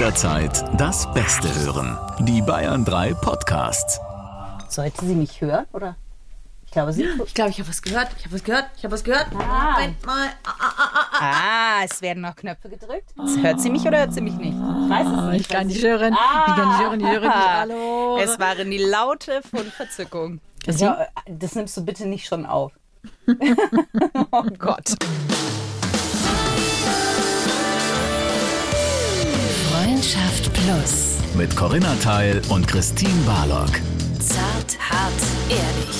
jederzeit das Beste hören. Die Bayern 3 Podcasts. Sollte sie mich hören, oder? Ich glaube, sie. Ich glaube, ich habe was gehört. Ich habe was gehört. Ich habe was gehört. Ah. Moment mal. Ah, ah, ah, ah, ah. Ah, es werden noch Knöpfe gedrückt. Hört sie mich oder hört sie mich nicht? Ich weiß es nicht. Ich kann nicht hören. Ich kann nicht hören. Ich höre nicht. Hallo. Es waren die Laute von Verzückung. Ja, das nimmst du bitte nicht schon auf. oh Gott. Freundschaft Plus. Mit Corinna Teil und Christine Barlock. Zart, hart, ehrlich.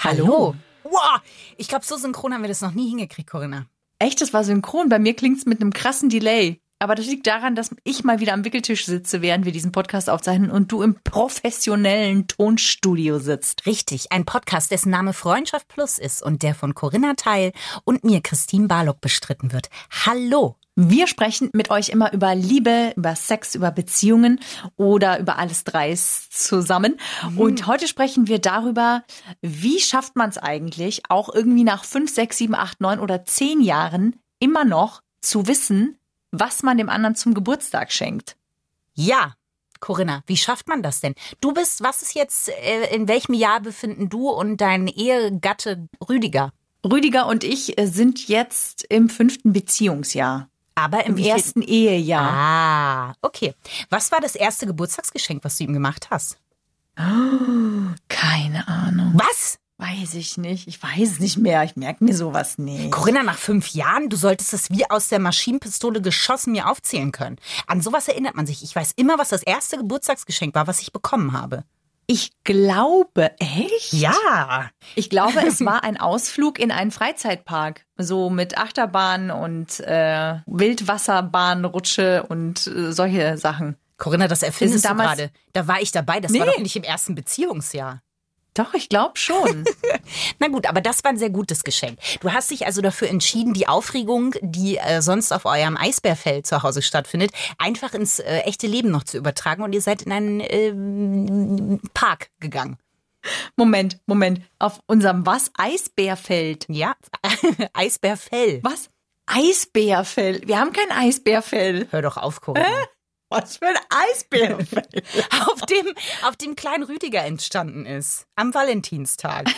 Hallo. Wow, ich glaube, so synchron haben wir das noch nie hingekriegt, Corinna. Echt, das war synchron. Bei mir klingt's mit einem krassen Delay. Aber das liegt daran, dass ich mal wieder am Wickeltisch sitze, während wir diesen Podcast aufzeichnen und du im professionellen Tonstudio sitzt. Richtig, ein Podcast, dessen Name Freundschaft Plus ist und der von Corinna Teil und mir, Christine Barlock, bestritten wird. Hallo. Wir sprechen mit euch immer über Liebe, über Sex, über Beziehungen oder über alles Dreis zusammen. Und heute sprechen wir darüber, wie schafft man es eigentlich, auch irgendwie nach fünf, sechs, sieben, acht, neun oder zehn Jahren immer noch zu wissen, was man dem anderen zum Geburtstag schenkt. Ja, Corinna, wie schafft man das denn? Du bist, was ist jetzt, äh, in welchem Jahr befinden du und dein Ehegatte Rüdiger? Rüdiger und ich äh, sind jetzt im fünften Beziehungsjahr. Aber im ersten Ehejahr. Ah, okay. Was war das erste Geburtstagsgeschenk, was du ihm gemacht hast? Keine Ahnung. Was? Weiß ich nicht. Ich weiß es nicht mehr. Ich merke mir sowas nicht. Corinna, nach fünf Jahren, du solltest es wie aus der Maschinenpistole geschossen mir aufzählen können. An sowas erinnert man sich. Ich weiß immer, was das erste Geburtstagsgeschenk war, was ich bekommen habe. Ich glaube, echt? Ja. Ich glaube, es war ein Ausflug in einen Freizeitpark. So mit Achterbahn und äh, Wildwasserbahnrutsche und äh, solche Sachen. Corinna, das erfindest du gerade. Da war ich dabei. Das war Nee. doch nicht im ersten Beziehungsjahr. Doch, ich glaube schon. Na gut, aber das war ein sehr gutes Geschenk. Du hast dich also dafür entschieden, die Aufregung, die äh, sonst auf eurem Eisbärfeld zu Hause stattfindet, einfach ins äh, echte Leben noch zu übertragen und ihr seid in einen ähm, Park gegangen. Moment, Moment. Auf unserem was? Eisbärfeld. Ja, Eisbärfell. Was? Eisbärfell. Wir haben kein Eisbärfell. Hör doch auf, Corinna. Was für ein Eisbärfell? auf dem, auf dem kleinen Rüdiger entstanden ist. Am Valentinstag.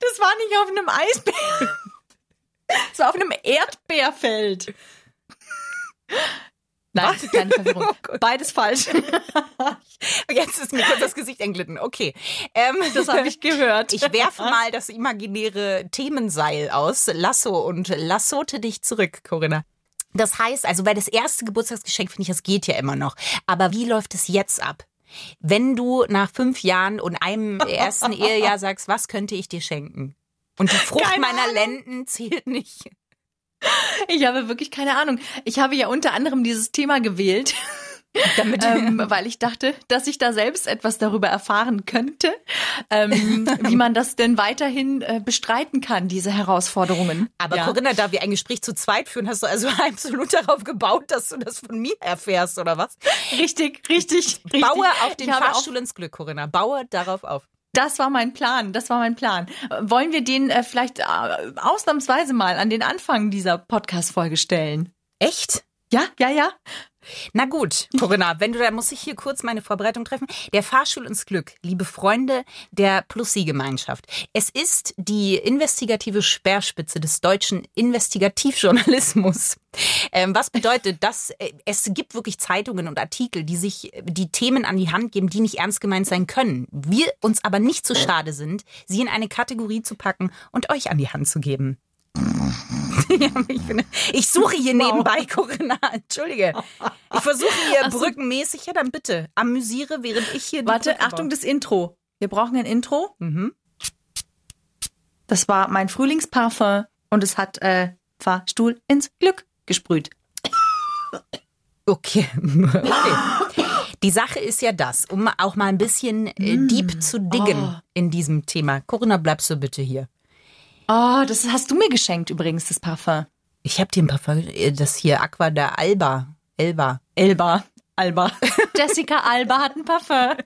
Das war nicht auf einem Eisbär. Das war auf einem Erdbeerfeld. Nein, keine Verwirrung. Beides falsch. Jetzt ist mir kurz das Gesicht entglitten. Okay. Ähm, Das habe ich gehört. Ich werfe mal das imaginäre Themenseil aus, Lasso und lassote dich zurück, Corinna. Das heißt, also bei das erste Geburtstagsgeschenk finde ich, das geht ja immer noch. Aber wie läuft es jetzt ab? Wenn du nach fünf Jahren und einem ersten Ehejahr sagst, was könnte ich dir schenken? Und die Frucht Keine meiner Ahnung. Lenden zählt nicht. Ich habe wirklich keine Ahnung. Ich habe ja unter anderem dieses Thema gewählt, Damit ähm, weil ich dachte, dass ich da selbst etwas darüber erfahren könnte, ähm, wie man das denn weiterhin äh, bestreiten kann, diese Herausforderungen. Aber ja. Corinna, da wir ein Gespräch zu zweit führen, hast du also absolut darauf gebaut, dass du das von mir erfährst, oder was? richtig, richtig, richtig. Baue auf den Fahrstuhl ins Glück, Corinna. Baue darauf auf. Das war mein Plan, das war mein Plan. Wollen wir den äh, vielleicht äh, ausnahmsweise mal an den Anfang dieser Podcast-Folge stellen? Echt? Ja, ja, ja. Na gut, Corinna, wenn du, da muss ich hier kurz meine Vorbereitung treffen. Der Fahrstuhl ins Glück, liebe Freunde der Plus-Sie-Gemeinschaft. Es ist die investigative Speerspitze des deutschen Investigativjournalismus. Ähm, was bedeutet, dass äh, es gibt wirklich Zeitungen und Artikel, die sich die Themen an die Hand geben, die nicht ernst gemeint sein können. Wir uns aber nicht so schade sind, sie in eine Kategorie zu packen und euch an die Hand zu geben. Ja, ich, bin, ich suche hier nebenbei, Corinna. Entschuldige. Ich versuche hier brückenmäßig. Ja, dann bitte. Amüsiere, während ich hier. Warte, Brücke Achtung, baue. das Intro. Wir brauchen ein Intro. Mhm. Das war mein Frühlingsparfum und es hat äh, Fahrstuhl ins Glück gesprüht. Okay. okay. Die Sache ist ja das, um auch mal ein bisschen äh, deep zu diggen Oh. in diesem Thema. Corinna, bleibst du bitte hier. Oh, das hast du mir geschenkt übrigens, das Parfum. Ich habe dir ein Parfum, äh, das hier Aqua da Alba. Elba. Elba. Alba. Jessica Alba hat ein Parfum.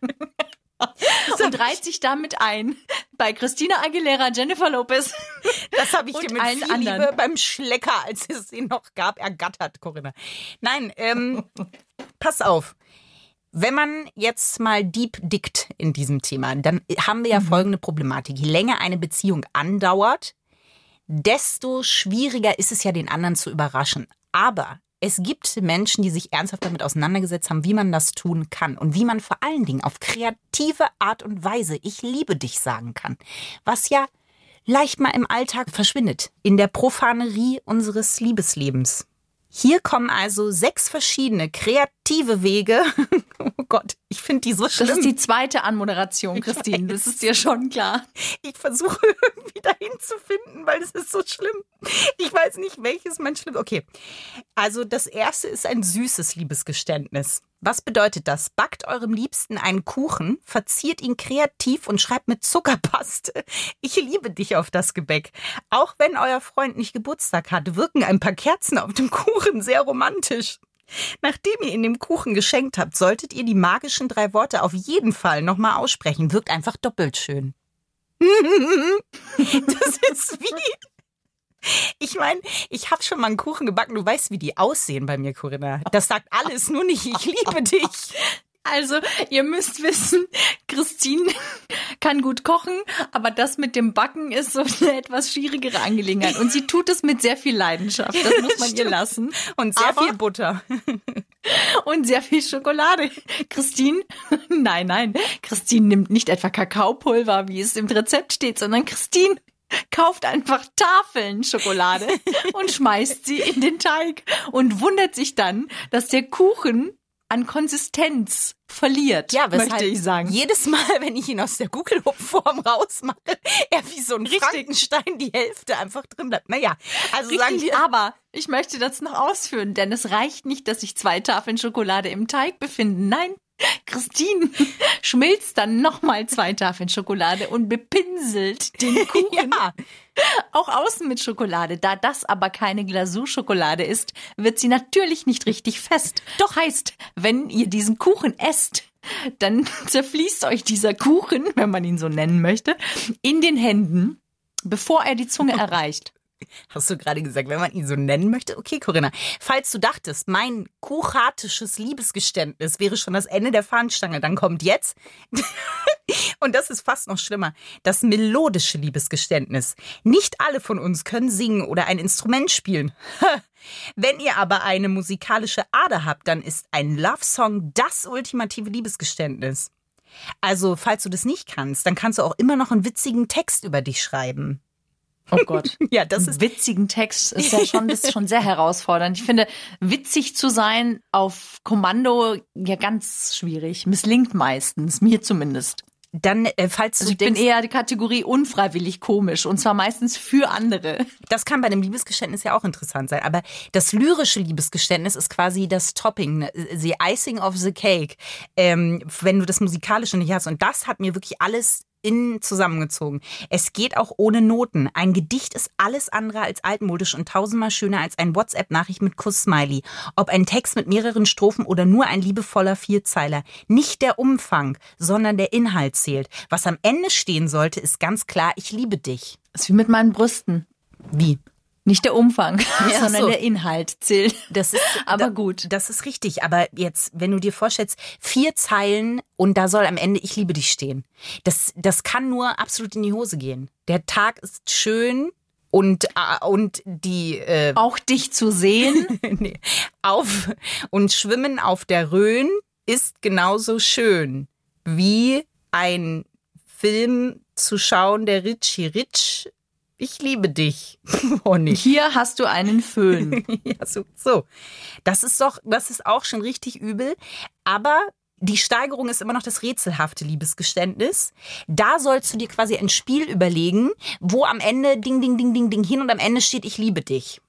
und reiht sich damit ein bei Christina Aguilera, Jennifer Lopez. Das habe ich dir mit allen viel anderen. Liebe beim Schlecker, als es ihn noch gab, ergattert, Corinna. Nein, ähm, pass auf. Wenn man jetzt mal deep dickt in diesem Thema, dann haben wir ja folgende Problematik. Je länger eine Beziehung andauert, desto schwieriger ist es ja, den anderen zu überraschen. Aber es gibt Menschen, die sich ernsthaft damit auseinandergesetzt haben, wie man das tun kann und wie man vor allen Dingen auf kreative Art und Weise ich liebe dich sagen kann. Was ja leicht mal im Alltag verschwindet, in der Profanerie unseres Liebeslebens. Hier kommen also sechs verschiedene kreative Wege. Oh Gott, ich finde die so Das schlimm. ist die zweite Anmoderation, Christine. Das ist dir schon klar. Ich versuche irgendwie dahin zu finden, weil es ist so schlimm. Ich weiß nicht, welches mein schlimm. Okay. Also das erste ist ein süßes Liebesgeständnis. Was bedeutet das? Backt eurem Liebsten einen Kuchen, verziert ihn kreativ und schreibt mit Zuckerpaste. Ich liebe dich auf das Gebäck. Auch wenn euer Freund nicht Geburtstag hat, wirken ein paar Kerzen auf dem Kuchen sehr romantisch. Nachdem ihr ihn dem Kuchen geschenkt habt, solltet ihr die magischen drei Worte auf jeden Fall nochmal aussprechen. Wirkt einfach doppelt schön. Das ist wie. Ich meine, ich habe schon mal einen Kuchen gebacken. Du weißt, wie die aussehen bei mir, Corinna. Das sagt alles, nur nicht, ich liebe dich. Also, ihr müsst wissen, Christine kann gut kochen, aber das mit dem Backen ist so eine etwas schwierigere Angelegenheit. Und sie tut es mit sehr viel Leidenschaft. Das muss man ihr lassen. Und sehr Aber- viel Butter. Und sehr viel Schokolade. Christine, nein, nein, Christine nimmt nicht etwa Kakaopulver, wie es im Rezept steht, sondern Christine kauft einfach Tafeln Schokolade und schmeißt sie in den Teig und wundert sich dann, dass der Kuchen an Konsistenz verliert, Ja, weshalb möchte ich sagen. jedes Mal, wenn ich ihn aus der Google-Form rausmache, er wie so ein Richtig. Frankenstein die Hälfte einfach drin bleibt. Naja, also sagen Richtig, wir, aber ich möchte das noch ausführen, denn es reicht nicht, dass sich zwei Tafeln Schokolade im Teig befinden. Nein, Christine schmilzt dann nochmal zwei Tafeln Schokolade und bepinselt den Kuchen ja, auch außen mit Schokolade. Da das aber keine Glasurschokolade ist, wird sie natürlich nicht richtig fest. Doch heißt, wenn ihr diesen Kuchen esst, dann zerfließt euch dieser Kuchen, wenn man ihn so nennen möchte, in den Händen, bevor er die Zunge erreicht. Hast du gerade gesagt, wenn man ihn so nennen möchte? Okay, Corinna. Falls du dachtest, mein kuchatisches Liebesgeständnis wäre schon das Ende der Fahnenstange, dann kommt jetzt, und das ist fast noch schlimmer, das melodische Liebesgeständnis. Nicht alle von uns können singen oder ein Instrument spielen. Wenn ihr aber eine musikalische Ader habt, dann ist ein Love-Song das ultimative Liebesgeständnis. Also, falls du das nicht kannst, dann kannst du auch immer noch einen witzigen Text über dich schreiben. Oh Gott. Ja, das ist witzigen Text ist ja schon, das ist schon sehr herausfordernd. Ich finde, witzig zu sein auf Kommando ja ganz schwierig. Misslingt meistens, mir zumindest. Dann, äh, falls Also du ich bin denkst, eher die Kategorie unfreiwillig komisch und zwar meistens für andere. das kann bei einem Liebesgeständnis ja auch interessant sein, aber das lyrische Liebesgeständnis ist quasi das Topping, ne, the icing of the cake, ähm, wenn du das musikalische nicht hast. Und das hat mir wirklich alles innen zusammengezogen. Es geht auch ohne Noten. Ein Gedicht ist alles andere als altmodisch und tausendmal schöner als ein WhatsApp-Nachricht mit Kuss-Smiley. Ob ein Text mit mehreren Strophen oder nur ein liebevoller Vierzeiler. Nicht der Umfang, sondern der Inhalt zählt. Was am Ende stehen sollte, ist ganz klar, ich liebe dich. Das ist wie mit meinen Brüsten. Wie? Nicht der Umfang, Ja, sondern so. der Inhalt zählt. Das ist Aber da, gut. Das ist richtig. Aber jetzt, wenn du dir vorstellst, vier Zeilen und da soll am Ende Ich liebe dich stehen. Das, das kann nur absolut in die Hose gehen. Der Tag ist schön und, äh, und die äh, Auch dich zu sehen. nee, auf und Schwimmen auf der Rhön ist genauso schön wie ein Film zu schauen, der Richie Rich. Ich liebe dich. Oh nee. Hier hast du einen Föhn. Ja, so, so. Das ist doch, das ist auch schon richtig übel. Aber die Steigerung ist immer noch das rätselhafte Liebesgeständnis. Da sollst du dir quasi ein Spiel überlegen, wo am Ende Ding, Ding, Ding, Ding, Ding hin und am Ende steht, ich liebe dich.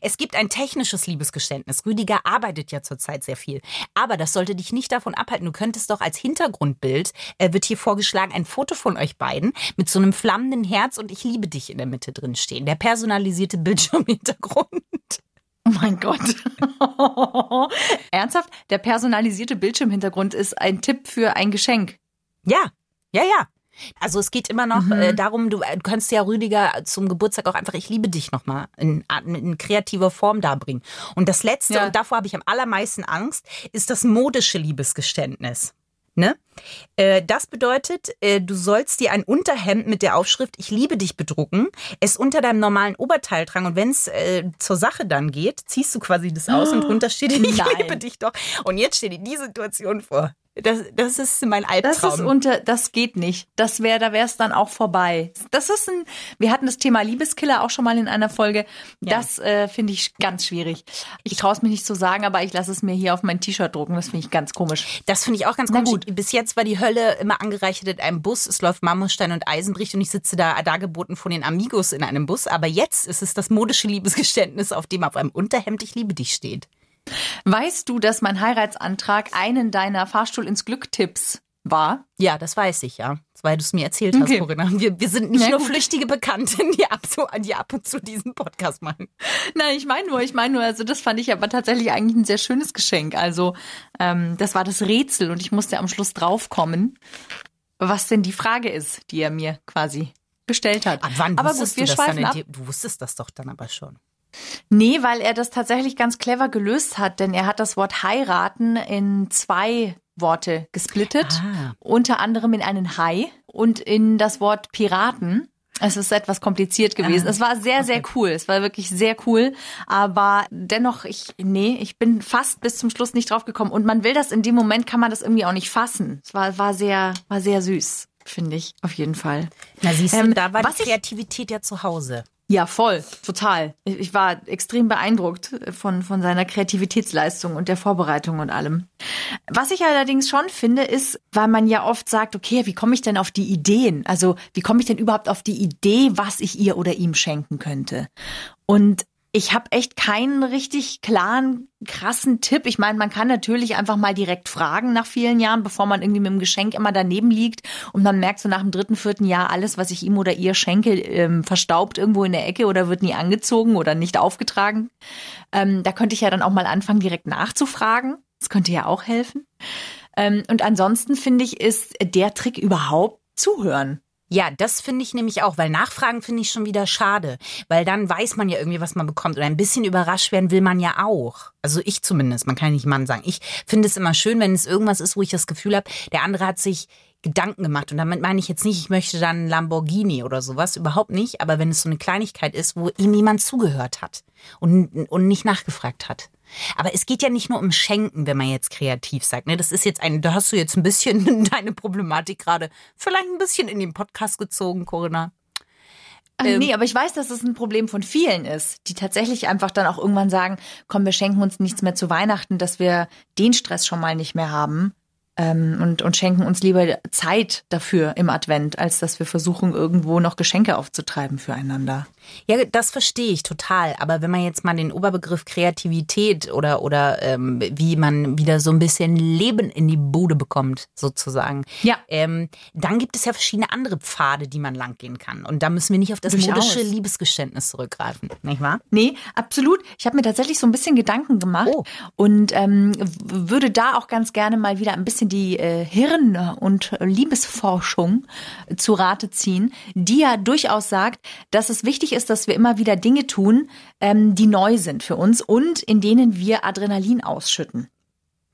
Es gibt ein technisches Liebesgeständnis. Rüdiger arbeitet ja zurzeit sehr viel. Aber das sollte dich nicht davon abhalten. Du könntest doch als Hintergrundbild, äh, wird hier vorgeschlagen, ein Foto von euch beiden mit so einem flammenden Herz und ich liebe dich in der Mitte drin stehen. Der personalisierte Bildschirmhintergrund. Oh mein Gott. Ernsthaft? Der personalisierte Bildschirmhintergrund ist ein Tipp für ein Geschenk. Ja, ja, ja. Also es geht immer noch Mhm. äh, darum, du, äh, kannst ja Rüdiger zum Geburtstag auch einfach ich liebe dich nochmal in, in, kreativer Form darbringen. Und das Letzte, Ja. und davor habe ich am allermeisten Angst, ist das modische Liebesgeständnis. Ne? Äh, das bedeutet, äh, du sollst dir ein Unterhemd mit der Aufschrift Ich liebe dich bedrucken, es unter deinem normalen Oberteil tragen und wenn es äh, zur Sache dann geht, ziehst du quasi das aus und drunter steht Ich Nein. liebe dich doch. Und jetzt steht dir die Situation vor. Das, das ist mein Das Albtraum. ist unter, das geht nicht. Das wäre, da wäre es dann auch vorbei. Das ist ein, wir hatten das Thema Liebeskiller auch schon mal in einer Folge. Ja. Das äh, finde ich ganz schwierig. Ich traue es mir nicht zu sagen, aber ich lasse es mir hier auf mein T-Shirt drucken. Das finde ich ganz komisch. Das finde ich auch ganz Na komisch. gut. Bis jetzt war die Hölle immer angereichert in einem Bus. Es läuft Marmorstein und Eisenbricht und ich sitze da dargeboten von den Amigos in einem Bus. Aber jetzt ist es das modische Liebesgeständnis, auf dem auf einem Unterhemd Ich liebe dich steht. Weißt du, dass mein Heiratsantrag einen deiner Fahrstuhl ins Glück-Tipps war? Ja, das weiß ich, ja. Weil du es mir erzählt hast, Okay. Corinna. Wir, wir sind nicht Na nur gut. flüchtige Bekannte, die ab, so, die ab und zu diesen Podcast machen. Nein, ich meine nur, ich meine nur, also das fand ich aber tatsächlich eigentlich ein sehr schönes Geschenk. Also ähm, das war das Rätsel und ich musste am Schluss draufkommen, was denn die Frage ist, die er mir quasi gestellt hat. Ab wann aber wusstest gut, wir du das dann? schweifen ab. Du wusstest das doch dann aber schon. Nee, weil er das tatsächlich ganz clever gelöst hat, denn er hat das Wort heiraten in zwei Worte gesplittet, Ah. unter anderem in einen Hai und in das Wort Piraten. Es ist etwas kompliziert gewesen. Ah, es war sehr, sehr cool. Es war wirklich sehr cool. Aber dennoch, ich, nee, ich bin fast bis zum Schluss nicht drauf gekommen. Und man will das in dem Moment, kann man das irgendwie auch nicht fassen. Es war, war sehr, war sehr süß, finde ich, auf jeden Fall. Na siehst du, Ähm, da war die ich- Kreativität ja zu Hause. Ja, voll, total. Ich war extrem beeindruckt von, von seiner Kreativitätsleistung und der Vorbereitung und allem. Was ich allerdings schon finde, ist, weil man ja oft sagt, okay, wie komme ich denn auf die Ideen? Also, wie komme ich denn überhaupt auf die Idee, was ich ihr oder ihm schenken könnte? Und ich habe echt keinen richtig klaren, krassen Tipp. Ich meine, man kann natürlich einfach mal direkt fragen nach vielen Jahren, bevor man irgendwie mit dem Geschenk immer daneben liegt und man merkt so nach dem dritten, vierten Jahr, alles, was ich ihm oder ihr schenke, ähm, verstaubt irgendwo in der Ecke oder wird nie angezogen oder nicht aufgetragen. Ähm, da könnte ich ja dann auch mal anfangen, direkt nachzufragen. Das könnte ja auch helfen. Ähm, und ansonsten finde ich, ist der Trick überhaupt zuhören. Ja, das finde ich nämlich auch, weil Nachfragen finde ich schon wieder schade, weil dann weiß man ja irgendwie, was man bekommt und ein bisschen überrascht werden will man ja auch. Also ich zumindest, man kann ja nicht Mann sagen. Ich finde es immer schön, wenn es irgendwas ist, wo ich das Gefühl habe, der andere hat sich Gedanken gemacht und damit meine ich jetzt nicht, ich möchte dann Lamborghini oder sowas, überhaupt nicht, aber wenn es so eine Kleinigkeit ist, wo ihm jemand zugehört hat und, und nicht nachgefragt hat. Aber es geht ja nicht nur um Schenken, wenn man jetzt kreativ sagt. Ne? Das ist jetzt ein, da hast du jetzt ein bisschen deine Problematik gerade vielleicht ein bisschen in den Podcast gezogen, Corinna. Ähm, nee, aber ich weiß, dass es ein Problem von vielen ist, die tatsächlich einfach dann auch irgendwann sagen, komm, wir schenken uns nichts mehr zu Weihnachten, dass wir den Stress schon mal nicht mehr haben. Ähm, und, und schenken uns lieber Zeit dafür im Advent, als dass wir versuchen, irgendwo noch Geschenke aufzutreiben füreinander. Ja, das verstehe ich total. Aber wenn man jetzt mal den Oberbegriff Kreativität oder, oder ähm, wie man wieder so ein bisschen Leben in die Bude bekommt, sozusagen, Ja. ähm, dann gibt es ja verschiedene andere Pfade, die man langgehen kann. Und da müssen wir nicht auf das Durchaus. modische Liebesgeständnis zurückgreifen, nicht wahr? Nee, absolut. Ich habe mir tatsächlich so ein bisschen Gedanken gemacht Oh. und ähm, würde da auch ganz gerne mal wieder ein bisschen die äh, Hirn- und Liebesforschung zu Rate ziehen, die ja durchaus sagt, dass es wichtig ist, dass wir immer wieder Dinge tun, ähm, die neu sind für uns und in denen wir Adrenalin ausschütten.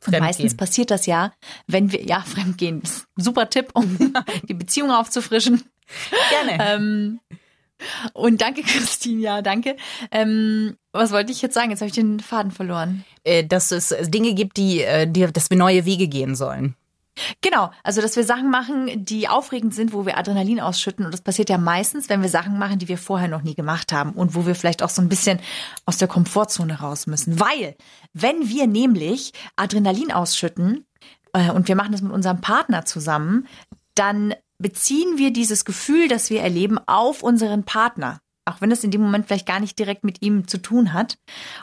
Und meistens passiert das ja, wenn wir, ja, Fremdgehen, ist ein super Tipp, um die Beziehung aufzufrischen. Gerne. Ähm, und danke, Christine, ja, danke. Ähm, was wollte ich jetzt sagen? Jetzt habe ich den Faden verloren. äh, dass es Dinge gibt, die, äh, die, dass wir neue Wege gehen sollen. Genau, also dass wir Sachen machen, die aufregend sind, wo wir Adrenalin ausschütten. Und das passiert ja meistens, wenn wir Sachen machen, die wir vorher noch nie gemacht haben und wo wir vielleicht auch so ein bisschen aus der Komfortzone raus müssen. Weil, wenn wir nämlich Adrenalin ausschütten äh, und wir machen das mit unserem Partner zusammen, dann beziehen wir dieses Gefühl, das wir erleben, auf unseren Partner. Auch wenn es in dem Moment vielleicht gar nicht direkt mit ihm zu tun hat.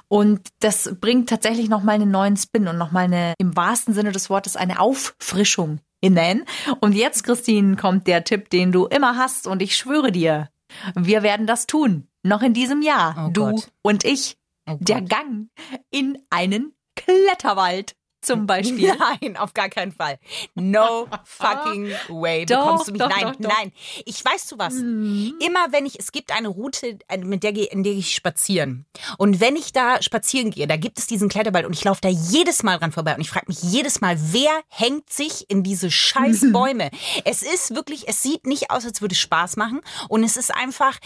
Und das bringt tatsächlich nochmal einen neuen Spin und nochmal eine, im wahrsten Sinne des Wortes, eine Auffrischung hinein. Und jetzt, Christine, kommt der Tipp, den du immer hast. Und ich schwöre dir, wir werden das tun. Noch in diesem Jahr. Oh du Gott. und ich. Oh Der. Gang in einen Kletterwald. Zum Beispiel. Nein, auf gar keinen Fall. No fucking way. Doch, bekommst du mich. doch, nein, doch, nein. Ich weiß du was. Immer wenn ich, es gibt eine Route, äh, mit der, in der ich spazieren. Und wenn ich da spazieren gehe, da gibt es diesen Kletterwald und ich laufe da jedes Mal dran vorbei und ich frage mich jedes Mal, wer hängt sich in diese scheiß Bäume? es ist wirklich, es sieht nicht aus, als würde es Spaß machen und es ist einfach,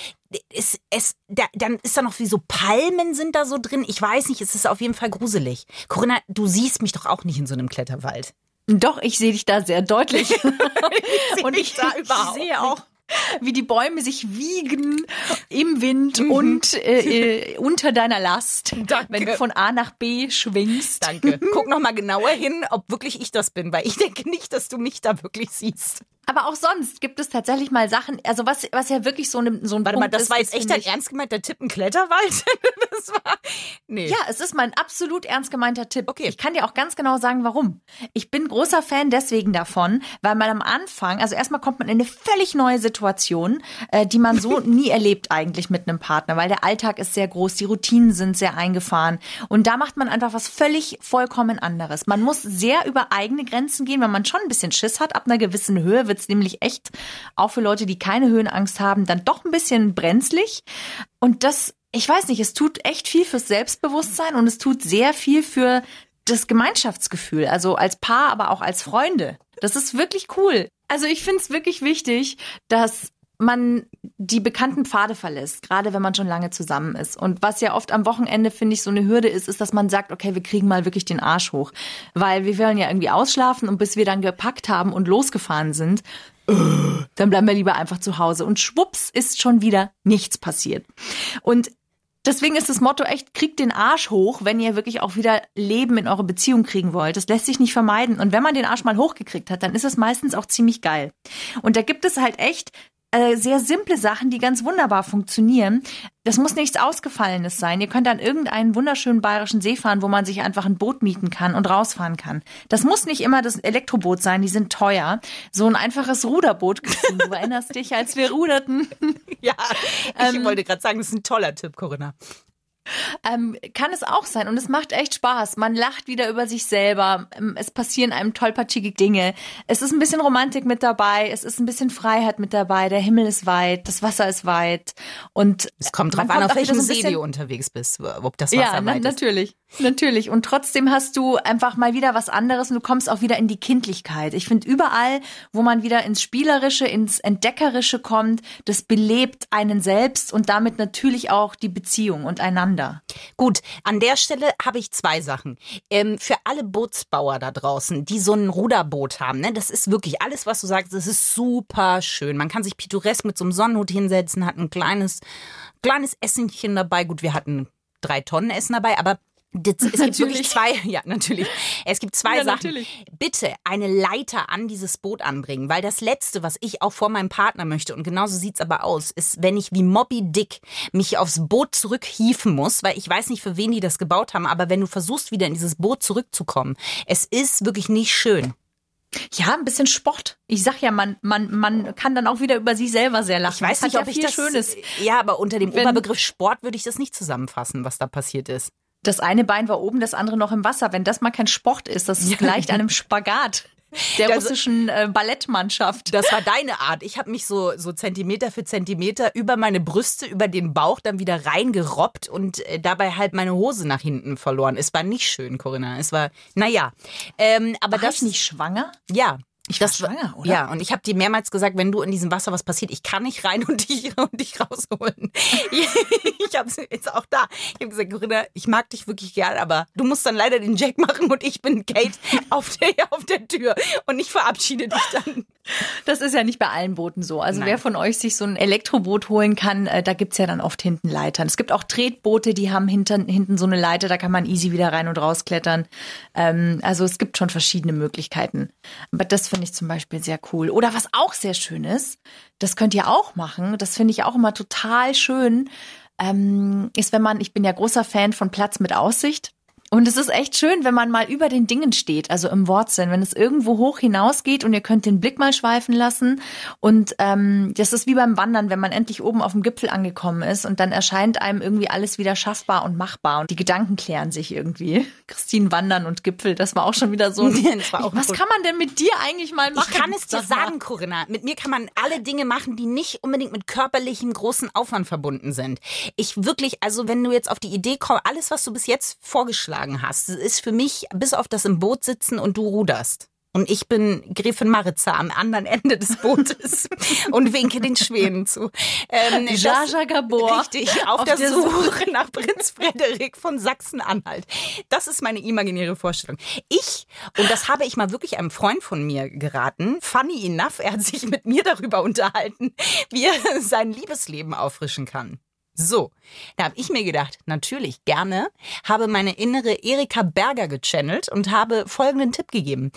es, es, da, dann ist da noch wie so Palmen sind da so drin. Ich weiß nicht, es ist auf jeden Fall gruselig. Corinna, du siehst mich doch auch nicht in so einem Kletterwald. Doch, ich sehe dich da sehr deutlich. und ich, da ich überhaupt sehe auch, wie die Bäume sich wiegen im Wind und äh, äh, unter deiner Last, Danke. wenn du von A nach B schwingst. Danke. Guck noch mal genauer hin, ob wirklich ich das bin, weil ich denke nicht, dass du mich da wirklich siehst. Aber auch sonst gibt es tatsächlich mal Sachen, also was, was ja wirklich so, ein so ein Warte Punkt mal, das ist, war jetzt echt ich- ernst gemeint, der Tipp ein Kletterwald? das war. Nee. Ja, es ist mein absolut ernst gemeinter Tipp. Okay. Ich kann dir auch ganz genau sagen, warum. Ich bin großer Fan deswegen davon, weil man am Anfang, also erstmal kommt man in eine völlig neue Situation, äh, die man so nie erlebt eigentlich mit einem Partner, weil der Alltag ist sehr groß, die Routinen sind sehr eingefahren und da macht man einfach was völlig vollkommen anderes. Man muss sehr über eigene Grenzen gehen, weil man schon ein bisschen Schiss hat. Ab einer gewissen Höhe wird's nämlich echt, auch für Leute, die keine Höhenangst haben, dann doch ein bisschen brenzlig. Und das, ich weiß nicht, es tut echt viel fürs Selbstbewusstsein und es tut sehr viel für das Gemeinschaftsgefühl, also als Paar, aber auch als Freunde. Das ist wirklich cool. Also ich finde es wirklich wichtig, dass man die bekannten Pfade verlässt, gerade wenn man schon lange zusammen ist. Und was ja oft am Wochenende, finde ich, so eine Hürde ist, ist, dass man sagt, okay, wir kriegen mal wirklich den Arsch hoch. Weil wir wollen ja irgendwie ausschlafen und bis wir dann gepackt haben und losgefahren sind, dann bleiben wir lieber einfach zu Hause. Und schwupps ist schon wieder nichts passiert. Und deswegen ist das Motto echt, kriegt den Arsch hoch, wenn ihr wirklich auch wieder Leben in eure Beziehung kriegen wollt. Das lässt sich nicht vermeiden. Und wenn man den Arsch mal hochgekriegt hat, dann ist es meistens auch ziemlich geil. Und da gibt es halt echt äh, sehr simple Sachen, die ganz wunderbar funktionieren. Das muss nichts Ausgefallenes sein. Ihr könnt an irgendeinen wunderschönen bayerischen See fahren, wo man sich einfach ein Boot mieten kann und rausfahren kann. Das muss nicht immer das Elektroboot sein, die sind teuer. So ein einfaches Ruderboot. Christine, Du erinnerst dich, als wir ruderten. Ja, ich Ähm, wollte gerade sagen, das ist ein toller Tipp, Corinna. Ähm, kann es auch sein. Und es macht echt Spaß. Man lacht wieder über sich selber. Ähm, Es passieren einem tollpatschige Dinge. Es ist ein bisschen Romantik mit dabei. Es ist ein bisschen Freiheit mit dabei. Der Himmel ist weit. Das Wasser ist weit. Und Es kommt man drauf an, auf welchem See bisschen- du unterwegs bist, ob das Wasser ja, na, weit ist. natürlich. Natürlich. Und trotzdem hast du einfach mal wieder was anderes und du kommst auch wieder in die Kindlichkeit. Ich finde, überall, wo man wieder ins Spielerische, ins Entdeckerische kommt, das belebt einen selbst und damit natürlich auch die Beziehung und einander. Gut, an der Stelle habe ich zwei Sachen. Ähm, für alle Bootsbauer da draußen, die so ein Ruderboot haben, ne, das ist wirklich alles, was du sagst, das ist super schön. Man kann sich pittoresk mit so einem Sonnenhut hinsetzen, hat ein kleines, kleines Essenchen dabei. Gut, wir hatten drei Tonnen Essen dabei, aber das, es gibt wirklich zwei, ja, natürlich. Es gibt zwei Ja, Sachen. natürlich. Bitte eine Leiter an dieses Boot anbringen, weil das Letzte, was ich auch vor meinem Partner möchte, und genauso sieht's aber aus, ist, wenn ich wie Moby Dick mich aufs Boot zurückhieven muss, weil ich weiß nicht, für wen die das gebaut haben, aber wenn du versuchst, wieder in dieses Boot zurückzukommen, es ist wirklich nicht schön. Ja, ein bisschen Sport. Ich sag ja, man, man, man kann dann auch wieder über sich selber sehr lachen. Ich weiß nicht, ob ja ich das. Schönes. Ja, aber unter dem Oberbegriff Sport würde ich das nicht zusammenfassen, was da passiert ist. Das eine Bein war oben, das andere noch im Wasser. Wenn das mal kein Sport ist, das gleicht einem Spagat der Das- russischen äh, Ballettmannschaft. Das war deine Art. Ich habe mich so, so Zentimeter für Zentimeter über meine Brüste, über den Bauch dann wieder reingerobbt und äh, dabei halt meine Hose nach hinten verloren. Es war nicht schön, Corinna. Es war, naja. Ähm, aber War das ich nicht schwanger? Ja. Ich war das schwanger, oder? Ja, und ich habe dir mehrmals gesagt, wenn du in diesem Wasser was passiert, ich kann nicht rein und dich, und dich rausholen. ich habe jetzt auch da. Ich habe gesagt, Corinna, ich mag dich wirklich gern, aber du musst dann leider den Jack machen und ich bin Kate auf der, auf der Tür und ich verabschiede dich dann. Das ist ja nicht bei allen Booten so. Also Nein. wer von euch sich so ein Elektroboot holen kann, äh, da gibt's ja dann oft hinten Leitern. Es gibt auch Tretboote, die haben hinten, hinten so eine Leiter, da kann man easy wieder rein und rausklettern. Ähm, also es gibt schon verschiedene Möglichkeiten. Aber das finde ich zum Beispiel sehr cool. Oder was auch sehr schön ist, das könnt ihr auch machen, das finde ich auch immer total schön, ähm, ist, wenn man, ich bin ja großer Fan von Platz mit Aussicht. Und es ist echt schön, wenn man mal über den Dingen steht, also im Wortsinn, wenn es irgendwo hoch hinausgeht und ihr könnt den Blick mal schweifen lassen. Und ähm, das ist wie beim Wandern, wenn man endlich oben auf dem Gipfel angekommen ist und dann erscheint einem irgendwie alles wieder schaffbar und machbar und die Gedanken klären sich irgendwie. Christine Wandern und Gipfel, das war auch schon wieder so. Ein, was gut. kann man denn mit dir eigentlich mal machen? Ich kann es dir sagen, Corinna. Mit mir kann man alle Dinge machen, die nicht unbedingt mit körperlichem großen Aufwand verbunden sind. Ich wirklich, also wenn du jetzt auf die Idee kommst, alles, was du bis jetzt vorgeschlagen hast, ist für mich bis auf das im Boot sitzen und du ruderst. Und ich bin Gräfin Maritza am anderen Ende des Bootes und winke den Schwänen zu. Ähm, Jaja Gabor. Richtig, auf, Auf der, der Suche nach Prinz Frederik von Sachsen-Anhalt. Das ist meine imaginäre Vorstellung. Ich, und das habe ich mal wirklich einem Freund von mir geraten, funny enough, er hat sich mit mir darüber unterhalten, wie er sein Liebesleben auffrischen kann. So, da habe ich mir gedacht, natürlich gerne, habe meine innere Erika Berger gechannelt und habe folgenden Tipp gegeben.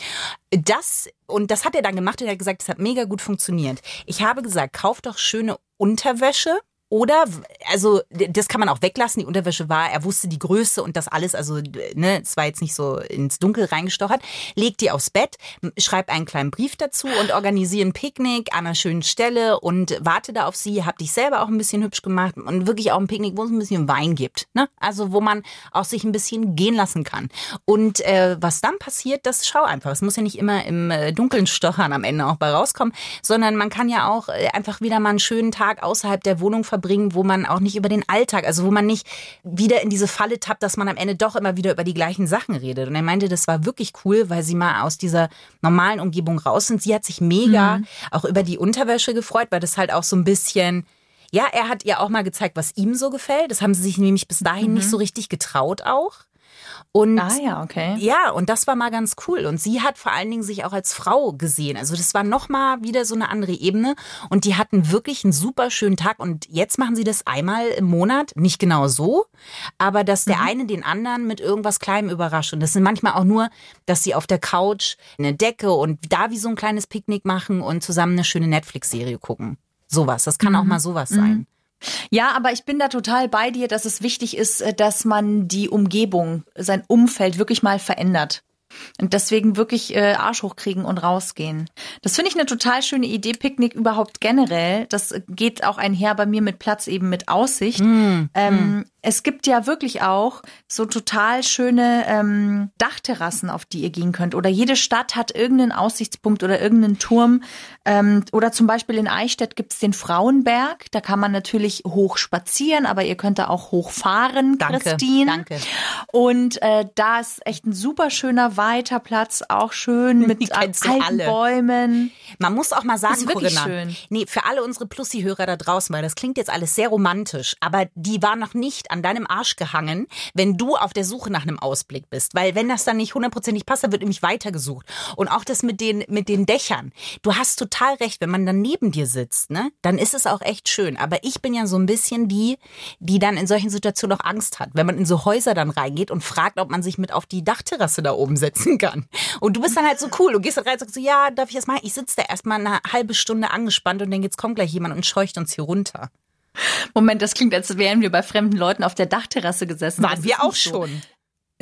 Das, und das hat er dann gemacht und er hat gesagt, das hat mega gut funktioniert. Ich habe gesagt, kauf doch schöne Unterwäsche. Oder, also, das kann man auch weglassen. Die Unterwäsche war, er wusste die Größe und das alles, also, ne, es war jetzt nicht so ins Dunkel reingestochert. Leg die aufs Bett, schreib einen kleinen Brief dazu und organisiere ein Picknick an einer schönen Stelle und warte da auf sie. Hab dich selber auch ein bisschen hübsch gemacht und wirklich auch ein Picknick, wo es ein bisschen Wein gibt, ne? Also, wo man auch sich ein bisschen gehen lassen kann. Und äh, was dann passiert, das schau einfach. Es muss ja nicht immer im äh, Dunkeln stochern am Ende auch bei rauskommen, sondern man kann ja auch äh, einfach wieder mal einen schönen Tag außerhalb der Wohnung verbringen, wo man auch nicht über den Alltag, also wo man nicht wieder in diese Falle tappt, dass man am Ende doch immer wieder über die gleichen Sachen redet. Und er meinte, das war wirklich cool, weil sie mal aus dieser normalen Umgebung raus sind. Sie hat sich mega auch über die Unterwäsche gefreut, weil das halt auch so ein bisschen ja, er hat ihr auch mal gezeigt, was ihm so gefällt. Das haben sie sich nämlich bis dahin nicht so richtig getraut auch. Und Ah ja, okay. ja, und das war mal ganz cool. Und sie hat vor allen Dingen sich auch als Frau gesehen. Also das war noch mal wieder so eine andere Ebene. Und die hatten wirklich einen super schönen Tag. Und jetzt machen sie das einmal im Monat. Nicht genau so, aber dass der eine den anderen mit irgendwas Kleinem überrascht. Und das sind manchmal auch nur, dass sie auf der Couch eine Decke und da wie so ein kleines Picknick machen und zusammen eine schöne Netflix-Serie gucken. Sowas. Das kann auch mal sowas sein. Ja, aber ich bin da total bei dir, dass es wichtig ist, äh, dass man die Umgebung, sein Umfeld wirklich mal verändert. Und deswegen wirklich äh, Arsch hochkriegen und rausgehen. Das finde ich eine total schöne Idee, Picknick überhaupt generell. Das äh, geht auch einher bei mir mit Platz eben mit Aussicht. Ähm, Es gibt ja wirklich auch so total schöne ähm, Dachterrassen, auf die ihr gehen könnt. Oder jede Stadt hat irgendeinen Aussichtspunkt oder irgendeinen Turm. Ähm, oder zum Beispiel in Eichstätt gibt's den Frauenberg. Da kann man natürlich hoch spazieren, aber ihr könnt da auch hochfahren, Danke, Christine. danke. Und äh, da ist echt ein super schöner weiter Platz, auch schön mit alten alle. Bäumen. Man muss auch mal sagen, ist wirklich Corinna, schön. nee, für alle unsere Plussi-Hörer da draußen, weil das klingt jetzt alles sehr romantisch, aber die war noch nicht an deinem Arsch gehangen, wenn du auf der Suche nach einem Ausblick bist. Weil wenn das dann nicht hundertprozentig passt, dann wird nämlich weitergesucht. Und auch das mit den, mit den Dächern. Du hast total recht, wenn man dann neben dir sitzt, ne, dann ist es auch echt schön. Aber ich bin ja so ein bisschen die, die dann in solchen Situationen auch Angst hat. Wenn man in so Häuser dann reingeht und fragt, ob man sich mit auf die Dachterrasse da oben setzen kann. Und du bist dann halt so cool. Du gehst da rein und sagst so, ja, darf ich das machen? Ich sitze da erstmal eine halbe Stunde angespannt und dann jetzt kommt gleich jemand und scheucht uns hier runter. Moment, das klingt, als wären wir bei fremden Leuten auf der Dachterrasse gesessen. Waren wir auch so. schon.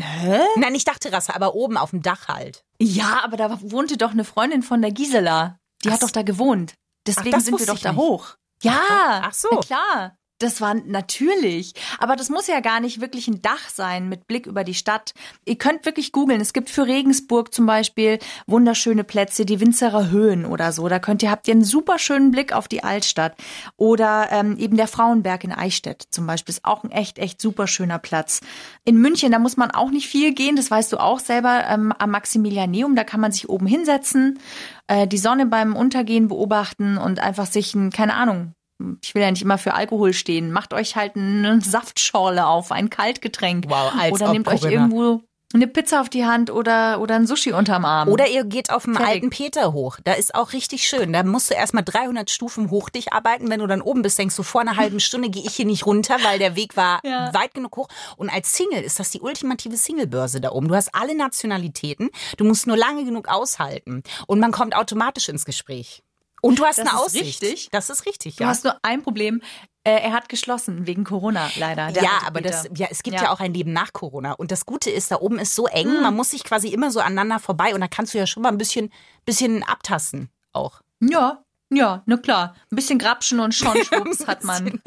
Hä? Nein, nicht Dachterrasse, aber oben auf dem Dach halt. Ja, aber da wohnte doch eine Freundin von der Gisela. Die hat Ach doch da gewohnt. Deswegen das sind wir doch da nicht. hoch. Ja, Ach so. na klar. Das war natürlich. Aber das muss ja gar nicht wirklich ein Dach sein mit Blick über die Stadt. Ihr könnt wirklich googeln. Es gibt für Regensburg zum Beispiel wunderschöne Plätze, die Winzerer Höhen oder so. Da könnt ihr, habt ihr einen super schönen Blick auf die Altstadt. Oder ähm, eben der Frauenberg in Eichstätt zum Beispiel ist auch ein echt, echt super schöner Platz. In München, da muss man auch nicht viel gehen. Das weißt du auch selber ähm, am Maximilianeum. Da kann man sich oben hinsetzen, äh, die Sonne beim Untergehen beobachten und einfach sich ein, keine Ahnung, ich will ja nicht immer für Alkohol stehen. Macht euch halt eine Saftschorle auf, ein Kaltgetränk. Wow, als oder nehmt euch Corinna. irgendwo eine Pizza auf die Hand oder, oder ein Sushi unterm Arm. Oder ihr geht auf dem Fertig. alten Peter hoch. Da ist auch richtig schön. Da musst du erstmal 300 Stufen hoch dich arbeiten. Wenn du dann oben bist, denkst du, vor einer halben Stunde gehe ich hier nicht runter, weil der Weg war Ja. weit genug hoch. Und als Single ist das die ultimative Singlebörse da oben. Du hast alle Nationalitäten. Du musst nur lange genug aushalten. Und man kommt automatisch ins Gespräch. Und du hast Das eine Aussicht. richtig. Das ist richtig, Du ja. hast nur ein Problem. Äh, er hat geschlossen wegen Corona leider. der ja, aber das, ja, es gibt ja. Ja. auch ein Leben nach Corona. Und das Gute ist, da oben ist so eng, man muss sich quasi immer so aneinander vorbei und da kannst du ja schon mal ein bisschen, bisschen abtasten auch. Ja, ja, na klar. Ein bisschen Grapschen und schon schwupps hat man.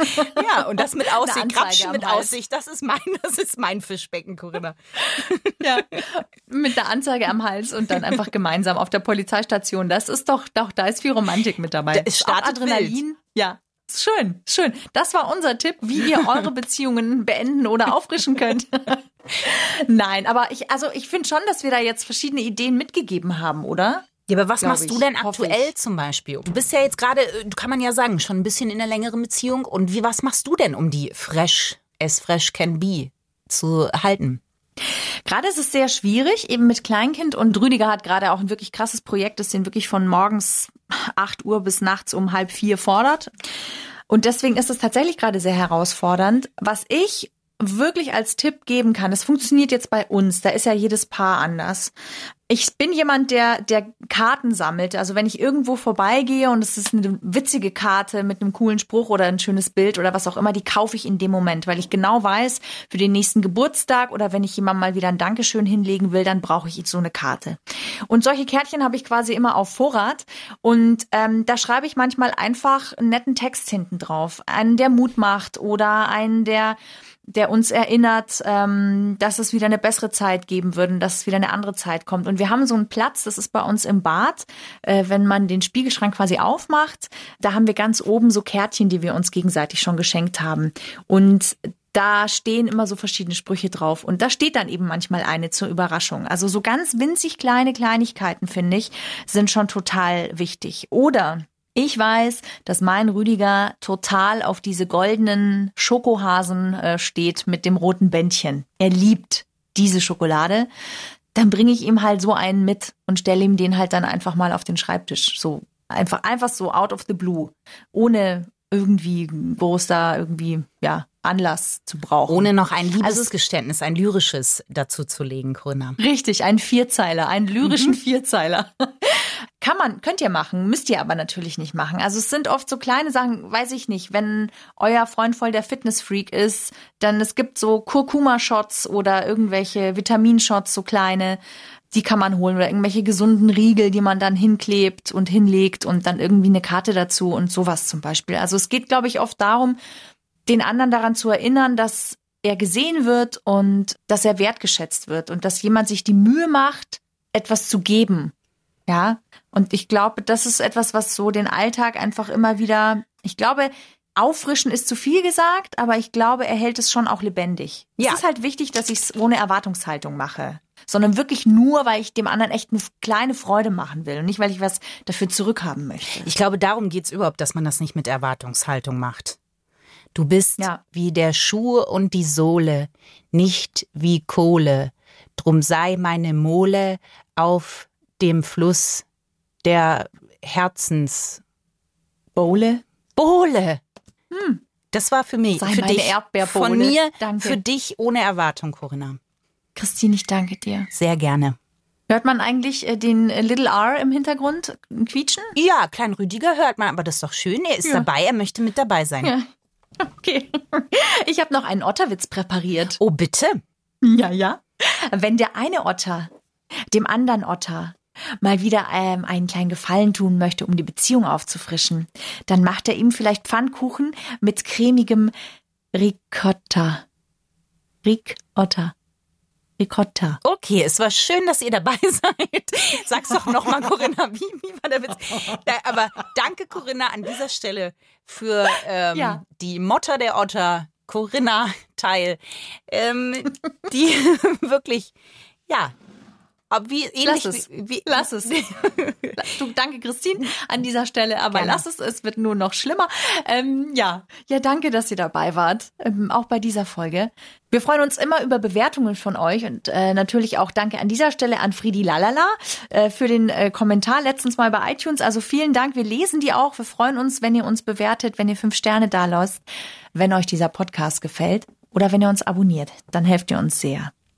Ja, und das mit Aussicht, am mit. Aussicht, das ist mein, das ist mein Fischbecken, Corinna. ja, mit der Anzeige am Hals und dann einfach gemeinsam auf der Polizeistation. Das ist doch, doch da ist viel Romantik mit dabei. Da- es startet Adrenalin. Ja. Schön, schön. Das war unser Tipp, wie ihr eure Beziehungen beenden oder auffrischen könnt. Nein, aber ich, also ich finde schon, dass wir da jetzt verschiedene Ideen mitgegeben haben, oder? Ja, aber was machst ich, du denn aktuell zum Beispiel? Du bist ja jetzt gerade, äh, kann man ja sagen, schon ein bisschen in einer längeren Beziehung. Und wie, was machst du denn, um die fresh, as fresh can be zu halten? Gerade ist es sehr schwierig, eben mit Kleinkind und Rüdiger hat gerade auch ein wirklich krasses Projekt, das den wirklich von morgens 8 Uhr bis nachts um halb vier fordert. Und deswegen ist es tatsächlich gerade sehr herausfordernd. Was ich wirklich als Tipp geben kann, das funktioniert jetzt bei uns, da ist ja jedes Paar anders. Ich bin jemand, der, der Karten sammelt. Also wenn ich irgendwo vorbeigehe und es ist eine witzige Karte mit einem coolen Spruch oder ein schönes Bild oder was auch immer, die kaufe ich in dem Moment, weil ich genau weiß, für den nächsten Geburtstag oder wenn ich jemandem mal wieder ein Dankeschön hinlegen will, dann brauche ich so eine Karte. Und solche Kärtchen habe ich quasi immer auf Vorrat. Und ähm, da schreibe ich manchmal einfach einen netten Text hinten drauf. Einen, der Mut macht oder einen, der der uns erinnert, ähm, dass es wieder eine bessere Zeit geben würde, und dass es wieder eine andere Zeit kommt. Und wir haben so einen Platz, das ist bei uns im Bad, äh, wenn man den Spiegelschrank quasi aufmacht, da haben wir ganz oben so Kärtchen, die wir uns gegenseitig schon geschenkt haben. Und da stehen immer so verschiedene Sprüche drauf. Und da steht dann eben manchmal eine zur Überraschung. Also so ganz winzig kleine Kleinigkeiten, finde ich, sind schon total wichtig. Oder ich weiß, dass mein Rüdiger total auf diese goldenen Schokohasen äh, steht mit dem roten Bändchen. Er liebt diese Schokolade. Dann bringe ich ihm halt so einen mit und stelle ihm den halt dann einfach mal auf den Schreibtisch. So einfach, einfach so out of the blue. Ohne irgendwie groß da irgendwie, ja, Anlass zu brauchen. Ohne noch ein Also Liebesgeständnis, ein lyrisches dazu zu legen, Corinna. Richtig, ein Vierzeiler, einen lyrischen Vierzeiler. Kann man, könnt ihr machen, müsst ihr aber natürlich nicht machen. Also es sind oft so kleine Sachen, weiß ich nicht, wenn euer Freund voll der Fitnessfreak ist, dann es gibt so Kurkuma-Shots oder irgendwelche Vitaminshots, so kleine, die kann man holen oder irgendwelche gesunden Riegel, die man dann hinklebt und hinlegt und dann irgendwie eine Karte dazu und sowas zum Beispiel. Also es geht, glaube ich, oft darum, den anderen daran zu erinnern, dass er gesehen wird und dass er wertgeschätzt wird und dass jemand sich die Mühe macht, etwas zu geben. Ja, und ich glaube, das ist etwas, was so den Alltag einfach immer wieder, ich glaube, auffrischen ist zu viel gesagt, aber ich glaube, er hält es schon auch lebendig. Ja. Es ist halt wichtig, dass ich es ohne Erwartungshaltung mache, sondern wirklich nur, weil ich dem anderen echt eine kleine Freude machen will und nicht, weil ich was dafür zurückhaben möchte. Ich glaube, darum geht's überhaupt, dass man das nicht mit Erwartungshaltung macht. Du bist Ja. wie der Schuh und die Sohle, nicht wie Kohle. Drum sei meine Mole auf dem Fluss der Herzens. Bowle? Bohle. Das war für mich, Sei für dich, Erdbeerbohle. von mir, Danke. für dich ohne Erwartung, Corinna. Christine, ich danke dir. Sehr gerne. Hört man eigentlich äh, den äh, Little R im Hintergrund quietschen? Ja, Klein Rüdiger hört man, aber das ist doch schön. Er ist Ja. dabei, er möchte mit dabei sein. Ja. Okay. Ich habe noch einen Otterwitz präpariert. Oh, bitte. Ja, ja. Wenn der eine Otter dem anderen Otter mal wieder ähm, einen kleinen Gefallen tun möchte, um die Beziehung aufzufrischen, dann macht er ihm vielleicht Pfannkuchen mit cremigem Ricotta. Ricotta. Ricotta. Okay, es war schön, dass ihr dabei seid. Sag's doch nochmal, Corinna, wie, wie war der Witz? Aber danke, Corinna, an dieser Stelle für ähm, Ja. die Motter der Otter, Corinna Teil, ähm, die wirklich, ja, aber wie ähnlich Lass es. wie, wie Lass es. Du, danke, Christine, an dieser Stelle, aber Gerne. lass es, es wird nur noch schlimmer. Ähm, ja. ja, danke, dass ihr dabei wart, ähm, auch bei dieser Folge. Wir freuen uns immer über Bewertungen von euch und äh, natürlich auch danke an dieser Stelle an Friedi Lalala äh, für den äh, Kommentar letztens mal bei iTunes. Also vielen Dank, wir lesen die auch. Wir freuen uns, wenn ihr uns bewertet, wenn ihr fünf Sterne da lasst, wenn euch dieser Podcast gefällt oder wenn ihr uns abonniert, dann helft ihr uns sehr.